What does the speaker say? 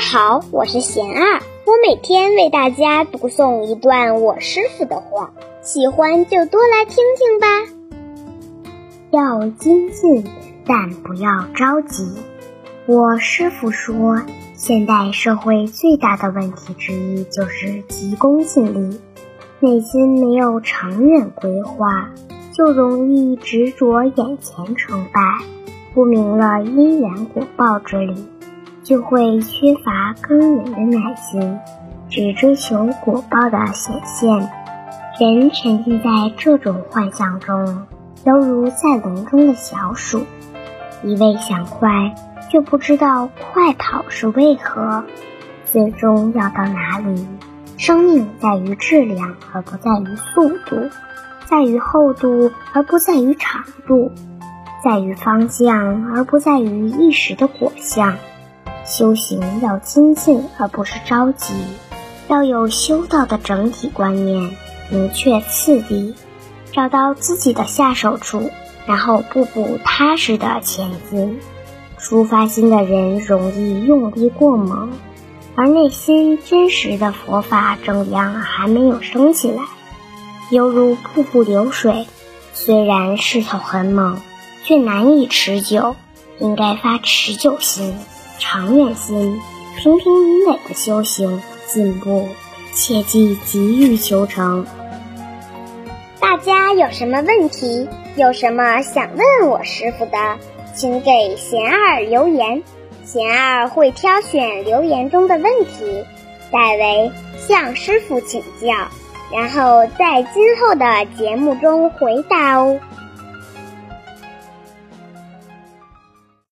好，我是贤儿，我每天为大家读诵一段我师傅的话，喜欢就多来听听吧。要精进，但不要着急。我师傅说，现代社会最大的问题之一就是急功近利，内心没有长远规划，就容易执着眼前成败，不明了因缘果报之理。就会缺乏耕耘的耐心，只追求果报的显现。人沉浸在这种幻象中，犹如在笼中的小鼠，一味想快，却不知道快跑是为何，最终要到哪里？生命在于质量，而不在于速度；在于厚度，而不在于长度；在于方向，而不在于一时的果相。修行要精进，而不是着急；要有修道的整体观念，明确次第，找到自己的下手处，然后步步踏实的前进。出发心的人容易用力过猛，而内心真实的佛法正量还没有升起来，犹如瀑布流水，虽然势头很猛，却难以持久。应该发持久心。长远心，平平无美的修行进步，切记急于求成。大家有什么问题，有什么想问我师傅的，请给贤儿留言，贤儿会挑选留言中的问题，代为向师傅请教，然后在今后的节目中回答哦。